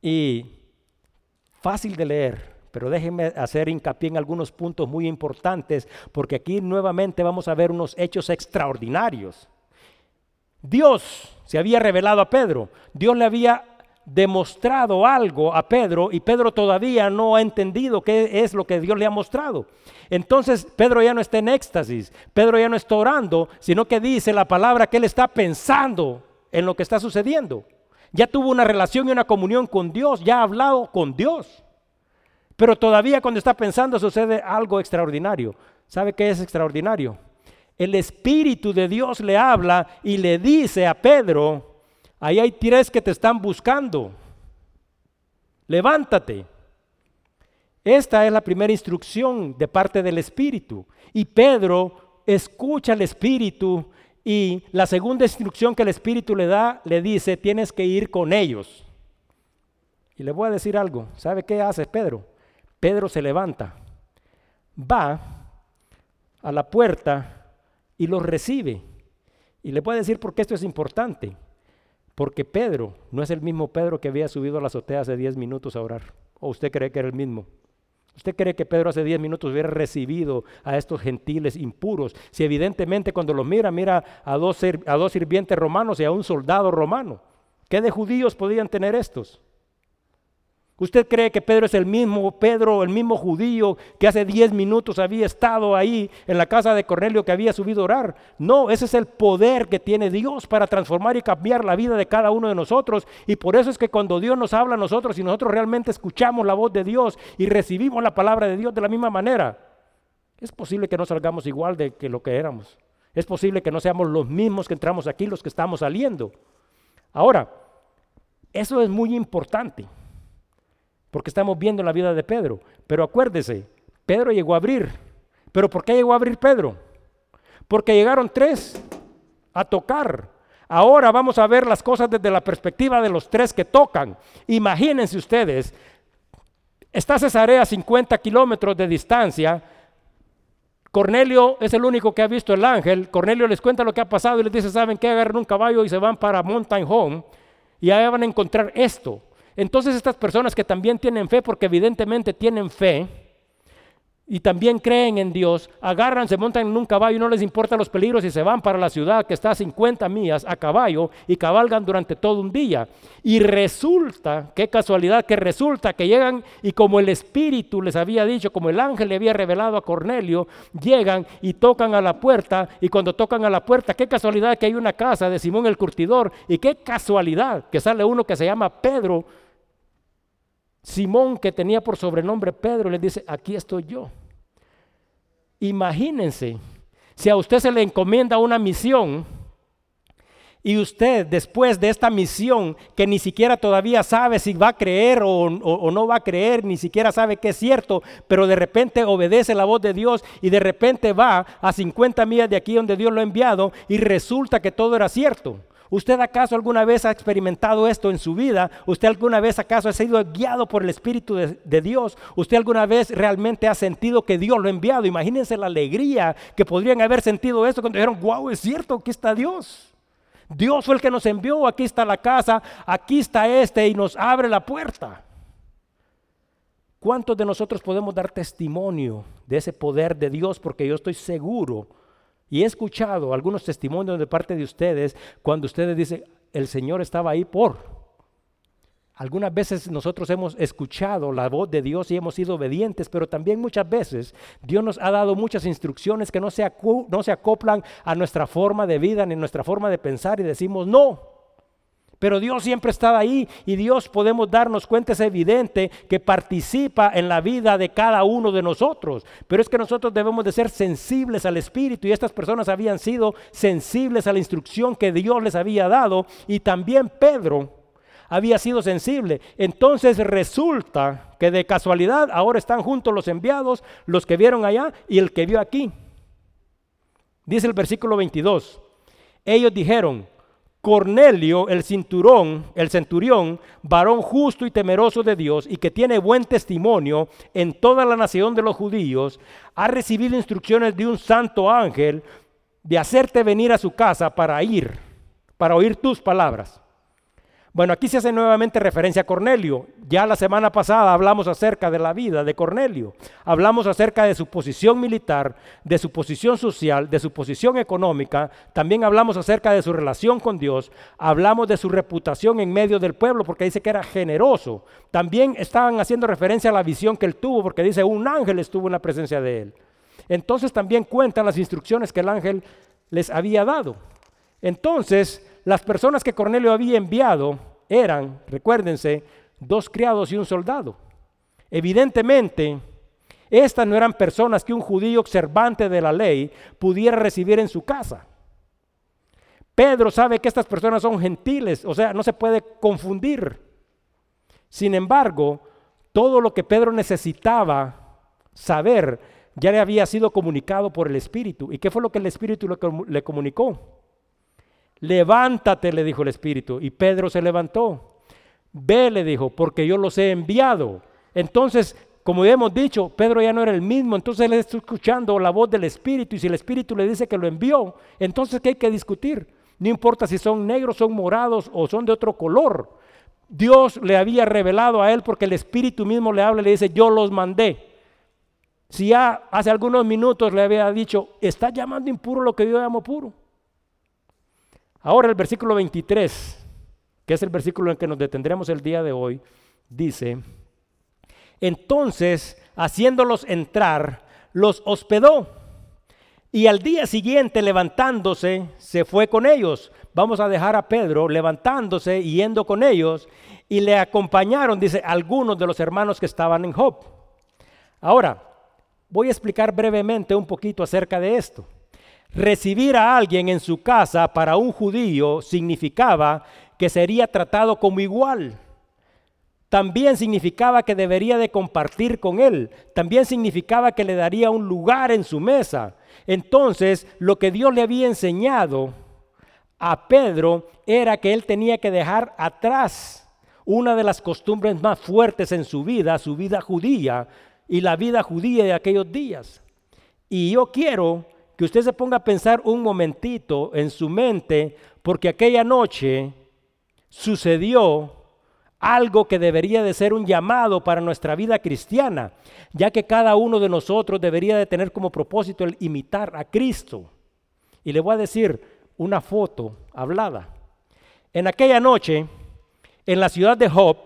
Y fácil de leer, pero déjenme hacer hincapié en algunos puntos muy importantes, porque aquí nuevamente vamos a ver unos hechos extraordinarios. Dios se había revelado a Pedro, Dios le había demostrado algo a Pedro y Pedro todavía no ha entendido qué es lo que Dios le ha mostrado. Entonces Pedro ya no está en éxtasis, Pedro ya no está orando, sino que dice la palabra que él está pensando en lo que está sucediendo. Ya tuvo una relación y una comunión con Dios, ya ha hablado con Dios. Pero todavía cuando está pensando sucede algo extraordinario. ¿Sabe qué es extraordinario? el Espíritu de Dios le habla y le dice a Pedro, ahí hay tres que te están buscando, levántate. Esta es la primera instrucción de parte del Espíritu. Y Pedro escucha al Espíritu y la segunda instrucción que el Espíritu le da, le dice, tienes que ir con ellos. Y le voy a decir algo, ¿sabe qué hace Pedro? Pedro se levanta, va a la puerta y los recibe. Y le puedo decir por qué esto es importante. Porque Pedro no es el mismo Pedro que había subido a la azotea hace 10 minutos a orar. ¿O usted cree que era el mismo? ¿Usted cree que Pedro hace 10 minutos hubiera recibido a estos gentiles impuros? Si evidentemente cuando los mira, mira a dos, a dos sirvientes romanos y a un soldado romano. ¿Qué de judíos podían tener estos? ¿Usted cree que Pedro es el mismo Pedro, el mismo judío que hace 10 minutos había estado ahí en la casa de Cornelio que había subido a orar? No, ese es el poder que tiene Dios para transformar y cambiar la vida de cada uno de nosotros. Y por eso es que cuando Dios nos habla a nosotros y nosotros realmente escuchamos la voz de Dios y recibimos la palabra de Dios de la misma manera, es posible que no salgamos igual de que lo que éramos. Es posible que no seamos los mismos que entramos aquí, los que estamos saliendo. Ahora, eso es muy importante porque estamos viendo la vida de Pedro. Pero acuérdese, Pedro llegó a abrir. ¿Pero por qué llegó a abrir Pedro? Porque llegaron tres a tocar. Ahora vamos a ver las cosas desde la perspectiva de los tres que tocan. Imagínense ustedes, está Cesarea a 50 kilómetros de distancia. Cornelio es el único que ha visto el ángel. Cornelio les cuenta lo que ha pasado y les dice, ¿saben qué? Agarran un caballo y se van para Mountain Home y ahí van a encontrar esto. Entonces estas personas que también tienen fe, porque evidentemente tienen fe, y también creen en Dios, agarran, se montan en un caballo y no les importan los peligros y se van para la ciudad que está a 50 millas a caballo y cabalgan durante todo un día. Y resulta, qué casualidad, que resulta que llegan y como el Espíritu les había dicho, como el ángel le había revelado a Cornelio, llegan y tocan a la puerta y cuando tocan a la puerta, qué casualidad que hay una casa de Simón el Curtidor y qué casualidad que sale uno que se llama Pedro Simón, que tenía por sobrenombre Pedro, le dice, aquí estoy yo. Imagínense, si a usted se le encomienda una misión y usted después de esta misión, que ni siquiera todavía sabe si va a creer o, no va a creer, ni siquiera sabe que es cierto, pero de repente obedece la voz de Dios y de repente va a 50 millas de aquí donde Dios lo ha enviado y resulta que todo era cierto. ¿Usted acaso alguna vez ha experimentado esto en su vida? ¿Usted alguna vez acaso ha sido guiado por el Espíritu de, de, Dios? ¿Usted alguna vez realmente ha sentido que Dios lo ha enviado? Imagínense la alegría que podrían haber sentido esto cuando dijeron, wow, es cierto, aquí está Dios. Dios fue el que nos envió, aquí está la casa, aquí está este y nos abre la puerta. ¿Cuántos de nosotros podemos dar testimonio de ese poder de Dios? Porque yo estoy seguro y he escuchado algunos testimonios de parte de ustedes cuando ustedes dicen, el Señor estaba ahí por. Algunas veces nosotros hemos escuchado la voz de Dios y hemos sido obedientes, pero también muchas veces Dios nos ha dado muchas instrucciones que no se, no se acoplan a nuestra forma de vida ni nuestra forma de pensar y decimos no. Pero Dios siempre está ahí y Dios podemos darnos cuenta, es evidente, que participa en la vida de cada uno de nosotros. Pero es que nosotros debemos de ser sensibles al Espíritu y estas personas habían sido sensibles a la instrucción que Dios les había dado y también Pedro había sido sensible. Entonces resulta que de casualidad ahora están juntos los enviados, los que vieron allá y el que vio aquí. Dice el versículo 22. Ellos dijeron, Cornelio, el cinturón, el centurión, varón justo y temeroso de Dios y que tiene buen testimonio en toda la nación de los judíos, ha recibido instrucciones de un santo ángel de hacerte venir a su casa para ir, para oír tus palabras. Bueno, aquí se hace nuevamente referencia a Cornelio. Ya la semana pasada hablamos acerca de la vida de Cornelio. Hablamos acerca de su posición militar, de su posición social, de su posición económica. También hablamos acerca de su relación con Dios. Hablamos de su reputación en medio del pueblo porque dice que era generoso. También estaban haciendo referencia a la visión que él tuvo porque dice un ángel estuvo en la presencia de él. Entonces también cuentan las instrucciones que el ángel les había dado. Entonces, las personas que Cornelio había enviado eran, recuérdense, dos criados y un soldado. Evidentemente, estas no eran personas que un judío observante de la ley pudiera recibir en su casa. Pedro sabe que estas personas son gentiles, o sea, no se puede confundir. Sin embargo, todo lo que Pedro necesitaba saber ya le había sido comunicado por el Espíritu. ¿Y qué fue lo que el Espíritu le comunicó? Levántate, le dijo el Espíritu. Y Pedro se levantó. Ve, le dijo, porque yo los he enviado. Entonces, como ya hemos dicho, Pedro ya no era el mismo, entonces él está escuchando la voz del Espíritu y si el Espíritu le dice que lo envió, entonces ¿qué hay que discutir? No importa si son negros, son morados o son de otro color. Dios le había revelado a él porque el Espíritu mismo le habla y le dice, yo los mandé. Si ya hace algunos minutos le había dicho, está llamando impuro lo que yo llamo puro. Ahora el versículo 23, que es el versículo en que nos detendremos el día de hoy, dice, entonces, haciéndolos entrar, los hospedó. Y al día siguiente, levantándose, se fue con ellos. Vamos a dejar a Pedro levantándose y yendo con ellos. Y le acompañaron, dice, algunos de los hermanos que estaban en Job. Ahora, voy a explicar brevemente un poquito acerca de esto. Recibir a alguien en su casa para un judío significaba que sería tratado como igual. También significaba que debería de compartir con él. También significaba que le daría un lugar en su mesa. Entonces, lo que Dios le había enseñado a Pedro era que él tenía que dejar atrás una de las costumbres más fuertes en su vida, su vida judía y la vida judía de aquellos días. Y yo quiero que usted se ponga a pensar un momentito en su mente, porque aquella noche sucedió algo que debería de ser un llamado para nuestra vida cristiana, ya que cada uno de nosotros debería de tener como propósito el imitar a Cristo. Y le voy a decir una foto hablada. En aquella noche, en la ciudad de Job,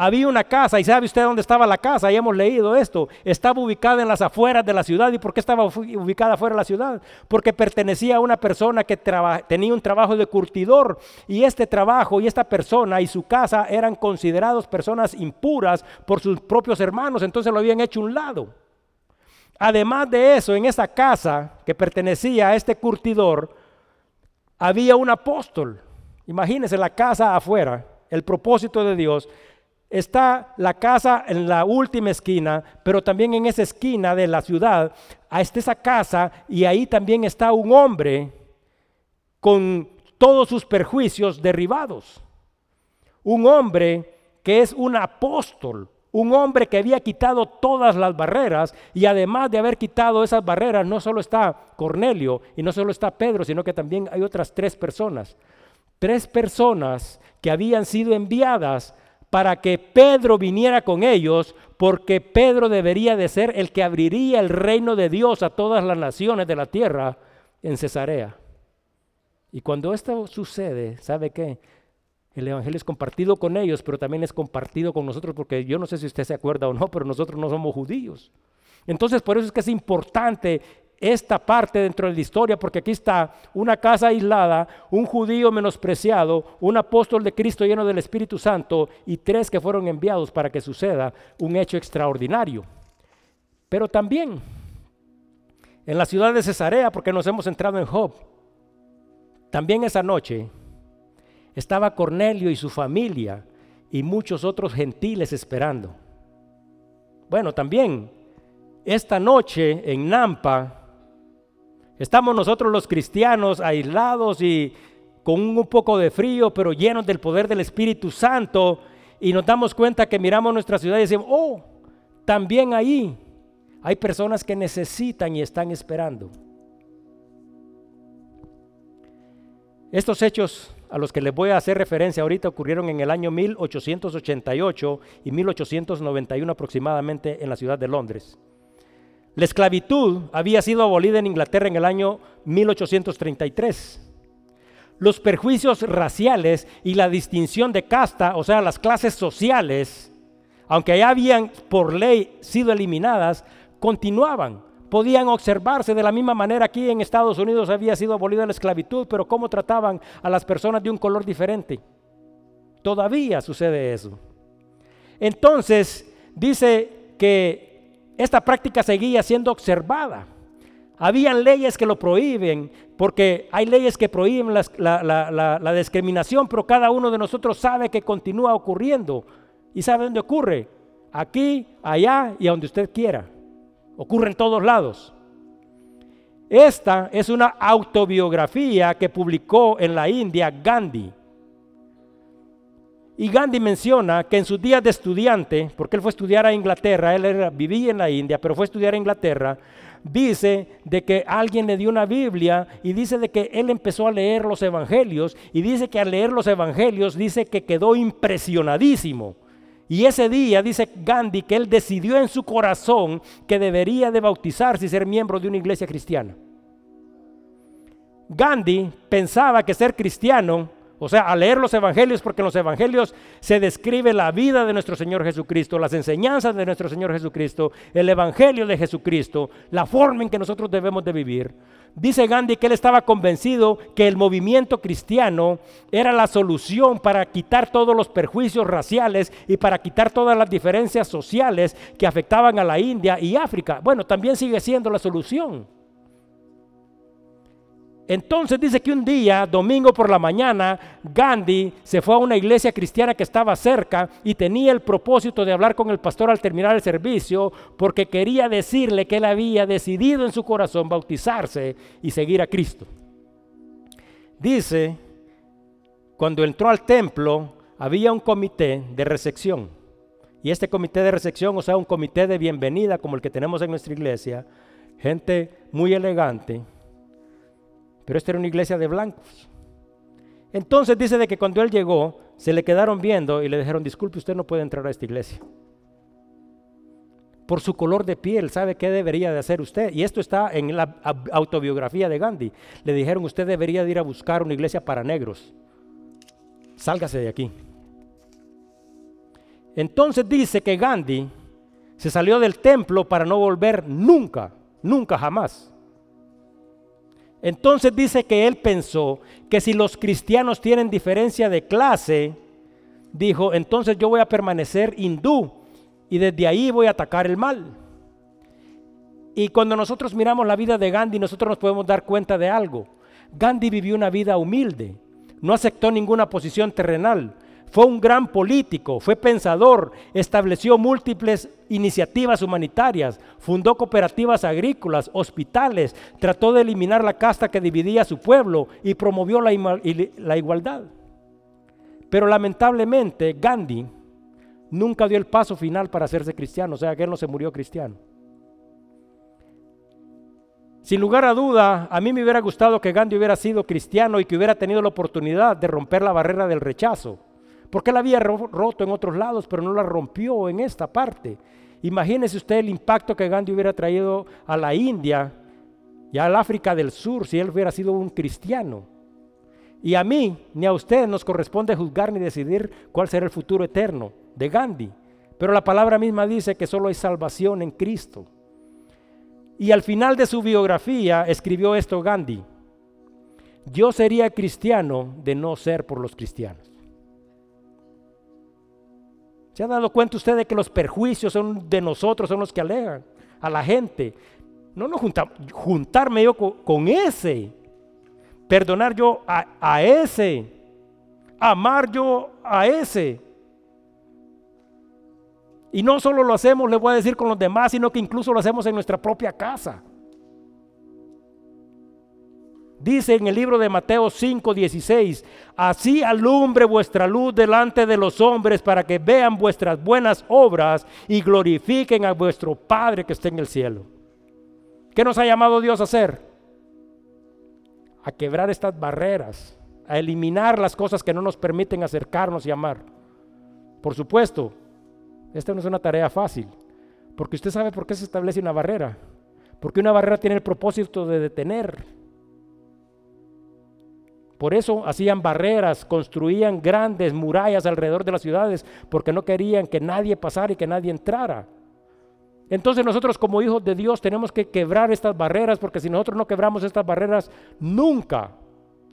había una casa, y sabe usted dónde estaba la casa, ya hemos leído esto. Estaba ubicada en las afueras de la ciudad. ¿Y por qué estaba ubicada afuera de la ciudad? Porque pertenecía a una persona que tenía un trabajo de curtidor. Y este trabajo y esta persona y su casa eran considerados personas impuras por sus propios hermanos. Entonces lo habían hecho un lado. Además de eso, en esa casa que pertenecía a este curtidor, había un apóstol. Imagínense la casa afuera, el propósito de Dios está la casa en la última esquina, pero también en esa esquina de la ciudad, está esa casa y ahí también está un hombre con todos sus perjuicios derribados. Un hombre que es un apóstol, un hombre que había quitado todas las barreras y además de haber quitado esas barreras, no solo está Cornelio y no solo está Pedro, sino que también hay otras tres personas. Tres personas que habían sido enviadas para que Pedro viniera con ellos, porque Pedro debería de ser el que abriría el reino de Dios a todas las naciones de la tierra en Cesarea. Y cuando esto sucede, ¿sabe qué? El Evangelio es compartido con ellos, pero también es compartido con nosotros, porque yo no sé si usted se acuerda o no, pero nosotros no somos judíos. Entonces, por eso es que es importante esta parte dentro de la historia, porque aquí está una casa aislada, un judío menospreciado, un apóstol de Cristo lleno del Espíritu Santo y tres que fueron enviados para que suceda un hecho extraordinario. Pero también en la ciudad de Cesarea, porque nos hemos entrado en Job, también esa noche estaba Cornelio y su familia y muchos otros gentiles esperando. Bueno, también esta noche en Nampa estamos nosotros los cristianos aislados y con un poco de frío, pero llenos del poder del Espíritu Santo y nos damos cuenta que miramos nuestra ciudad y decimos, oh, también ahí hay personas que necesitan y están esperando. Estos hechos a los que les voy a hacer referencia ahorita ocurrieron en el año 1888 y 1891 aproximadamente en la ciudad de Londres. La esclavitud había sido abolida en Inglaterra en el año 1833. Los perjuicios raciales y la distinción de casta, o sea, las clases sociales, aunque ya habían por ley sido eliminadas, continuaban podían observarse de la misma manera aquí en Estados Unidos había sido abolida la esclavitud, pero cómo trataban a las personas de un color diferente. Todavía sucede eso. Entonces, dice que esta práctica seguía siendo observada. Habían leyes que lo prohíben, porque hay leyes que prohíben la, la discriminación, pero cada uno de nosotros sabe que continúa ocurriendo. ¿Y sabe dónde ocurre? Aquí, allá y a donde usted quiera. Ocurre en todos lados. Esta es una autobiografía que publicó en la India Gandhi. Y Gandhi menciona que en sus días de estudiante, porque él fue a estudiar a Inglaterra, él vivía en la India, pero fue a estudiar a Inglaterra, dice de que alguien le dio una Biblia y dice de que él empezó a leer los evangelios y dice que al leer los evangelios dice que quedó impresionadísimo y ese día dice Gandhi que él decidió en su corazón que debería de bautizarse y ser miembro de una iglesia cristiana. Gandhi pensaba que ser cristiano o sea, a leer los evangelios, porque en los evangelios se describe la vida de nuestro Señor Jesucristo, las enseñanzas de nuestro Señor Jesucristo, el evangelio de Jesucristo, la forma en que nosotros debemos de vivir. Dice Gandhi que él estaba convencido que el movimiento cristiano era la solución para quitar todos los perjuicios raciales y para quitar todas las diferencias sociales que afectaban a la India y África. Bueno, también sigue siendo la solución. Entonces dice que un día, domingo por la mañana, Gandhi se fue a una iglesia cristiana que estaba cerca y tenía el propósito de hablar con el pastor al terminar el servicio porque quería decirle que él había decidido en su corazón bautizarse y seguir a Cristo. Dice, cuando entró al templo había un comité de recepción. Y este comité de recepción, o sea, un comité de bienvenida como el que tenemos en nuestra iglesia, gente muy elegante, pero esta era una iglesia de blancos. Entonces dice de que cuando él llegó, se le quedaron viendo y le dijeron, disculpe, usted no puede entrar a esta iglesia. Por su color de piel, ¿sabe qué debería de hacer usted? Y esto está en la autobiografía de Gandhi. Le dijeron, usted debería de ir a buscar una iglesia para negros. Sálgase de aquí. Entonces dice que Gandhi se salió del templo para no volver nunca, nunca jamás. Entonces dice que él pensó que si los cristianos tienen diferencia de clase, dijo, entonces yo voy a permanecer hindú y desde ahí voy a atacar el mal. Y cuando nosotros miramos la vida de Gandhi, nosotros nos podemos dar cuenta de algo. Gandhi vivió una vida humilde, no aceptó ninguna posición terrenal, Fue un gran político, fue pensador, estableció múltiples iniciativas humanitarias, fundó cooperativas agrícolas, hospitales, trató de eliminar la casta que dividía a su pueblo y promovió la, la igualdad. Pero lamentablemente Gandhi nunca dio el paso final para hacerse cristiano, o sea que él no se murió cristiano. Sin lugar a duda, a mí me hubiera gustado que Gandhi hubiera sido cristiano y que hubiera tenido la oportunidad de romper la barrera del rechazo. Porque él había roto en otros lados, pero no la rompió en esta parte. Imagínese usted el impacto que Gandhi hubiera traído a la India y al África del Sur si él hubiera sido un cristiano. Y a mí ni a usted nos corresponde juzgar ni decidir cuál será el futuro eterno de Gandhi. Pero la palabra misma dice que solo hay salvación en Cristo. Y al final de su biografía escribió esto Gandhi. Yo sería cristiano de no ser por los cristianos. ¿Se ha dado cuenta usted de que los perjuicios son de nosotros, son los que alegan a la gente? No nos juntamos, juntarme yo con, ese, perdonar yo a, a ese, amar yo a ese. Y no solo lo hacemos, le voy a decir, con los demás, sino que incluso lo hacemos en nuestra propia casa. Dice en el libro de Mateo 5, 16, así alumbre vuestra luz delante de los hombres para que vean vuestras buenas obras y glorifiquen a vuestro Padre que está en el cielo. ¿Qué nos ha llamado Dios a hacer? A quebrar estas barreras, a eliminar las cosas que no nos permiten acercarnos y amar. Por supuesto, esta no es una tarea fácil, porque usted sabe por qué se establece una barrera. Porque una barrera tiene el propósito de detener. Por eso hacían barreras, construían grandes murallas alrededor de las ciudades, porque no querían que nadie pasara y que nadie entrara. Entonces nosotros como hijos de Dios tenemos que quebrar estas barreras, porque si nosotros no quebramos estas barreras, nunca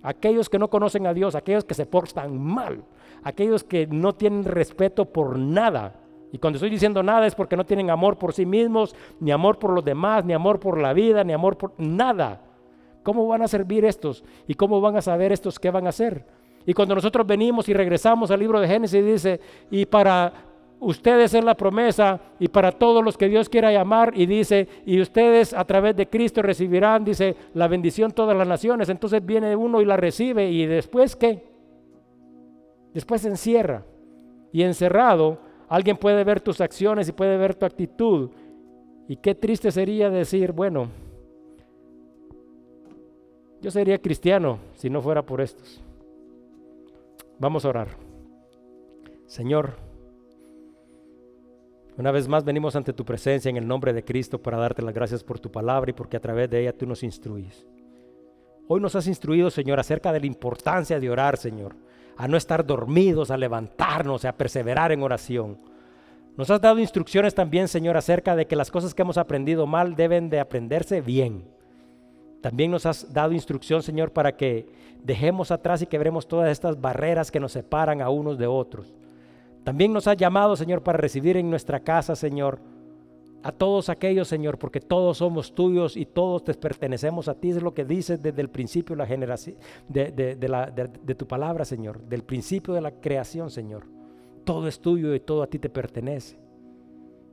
aquellos que no conocen a Dios, aquellos que se portan mal, aquellos que no tienen respeto por nada, y cuando estoy diciendo nada es porque no tienen amor por sí mismos, ni amor por los demás, ni amor por la vida, ni amor por nada. ¿Cómo van a servir estos? ¿Y cómo van a saber estos qué van a hacer? Y cuando nosotros venimos y regresamos al libro de Génesis, dice, y para ustedes es la promesa, y para todos los que Dios quiera llamar, y dice, y ustedes a través de Cristo recibirán, dice, la bendición todas las naciones. Entonces viene uno y la recibe, y después qué? Después encierra. Y encerrado Alguien puede ver tus acciones y puede ver tu actitud. Y qué triste sería decir, bueno, yo sería cristiano si no fuera por estos. Vamos a orar. Señor, una vez más venimos ante tu presencia en el nombre de Cristo para darte las gracias por tu palabra y porque a través de ella tú nos instruyes. Hoy nos has instruido, Señor, acerca de la importancia de orar, Señor a no estar dormidos, a levantarnos, a perseverar en oración. Nos has dado instrucciones también, Señor, acerca de que las cosas que hemos aprendido mal deben de aprenderse bien. También nos has dado instrucción, Señor, para que dejemos atrás y quebremos todas estas barreras que nos separan a unos de otros. También nos has llamado, Señor, para recibir en nuestra casa, Señor, a todos aquellos, Señor, porque todos somos tuyos y todos te pertenecemos a ti. Es lo que dices desde el principio la generación, de, de tu palabra, Señor, del principio de la creación, Señor. Todo es tuyo y todo a ti te pertenece.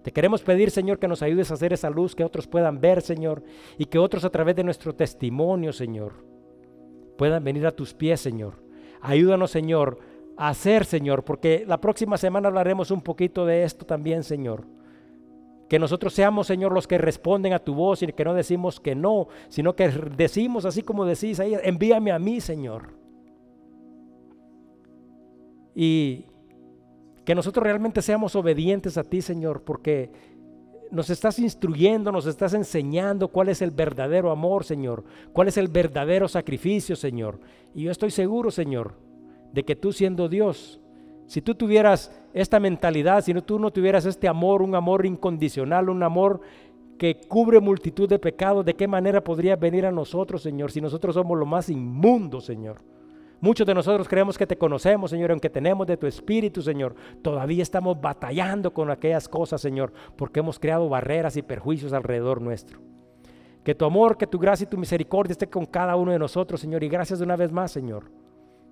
Te queremos pedir, Señor, que nos ayudes a hacer esa luz que otros puedan ver, Señor, y que otros a través de nuestro testimonio, Señor, puedan venir a tus pies, Señor. Ayúdanos, Señor, a hacer, Señor, porque la próxima semana hablaremos un poquito de esto también, Señor que nosotros seamos, Señor, los que responden a tu voz y que no decimos que no, sino que decimos así como decís ahí, envíame a mí, Señor. Y que nosotros realmente seamos obedientes a ti, Señor, porque nos estás instruyendo, nos estás enseñando cuál es el verdadero amor, Señor, cuál es el verdadero sacrificio, Señor. Y yo estoy seguro, Señor, de que tú siendo Dios, si tú tuvieras esta mentalidad, si tú no tuvieras este amor, un amor incondicional, un amor que cubre multitud de pecados, ¿de qué manera podría venir a nosotros, Señor, si nosotros somos lo más inmundo, Señor? Muchos de nosotros creemos que te conocemos, Señor, aunque tenemos de tu espíritu, Señor. Todavía estamos batallando con aquellas cosas, Señor, porque hemos creado barreras y perjuicios alrededor nuestro. Que tu amor, que tu gracia y tu misericordia esté con cada uno de nosotros, Señor. Y gracias de una vez más, Señor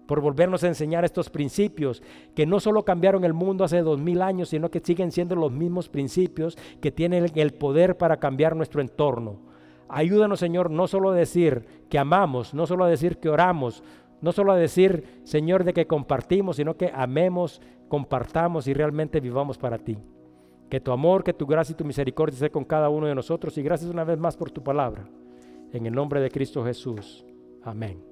por volvernos a enseñar estos principios que no solo cambiaron el mundo hace dos mil años, sino que siguen siendo los mismos principios que tienen el poder para cambiar nuestro entorno. Ayúdanos, Señor, no solo a decir que amamos, no solo a decir que oramos, no solo a decir, Señor, de que compartimos, sino que amemos, compartamos y realmente vivamos para ti. Que tu amor, que tu gracia y tu misericordia esté con cada uno de nosotros y gracias una vez más por tu palabra. En el nombre de Cristo Jesús. Amén.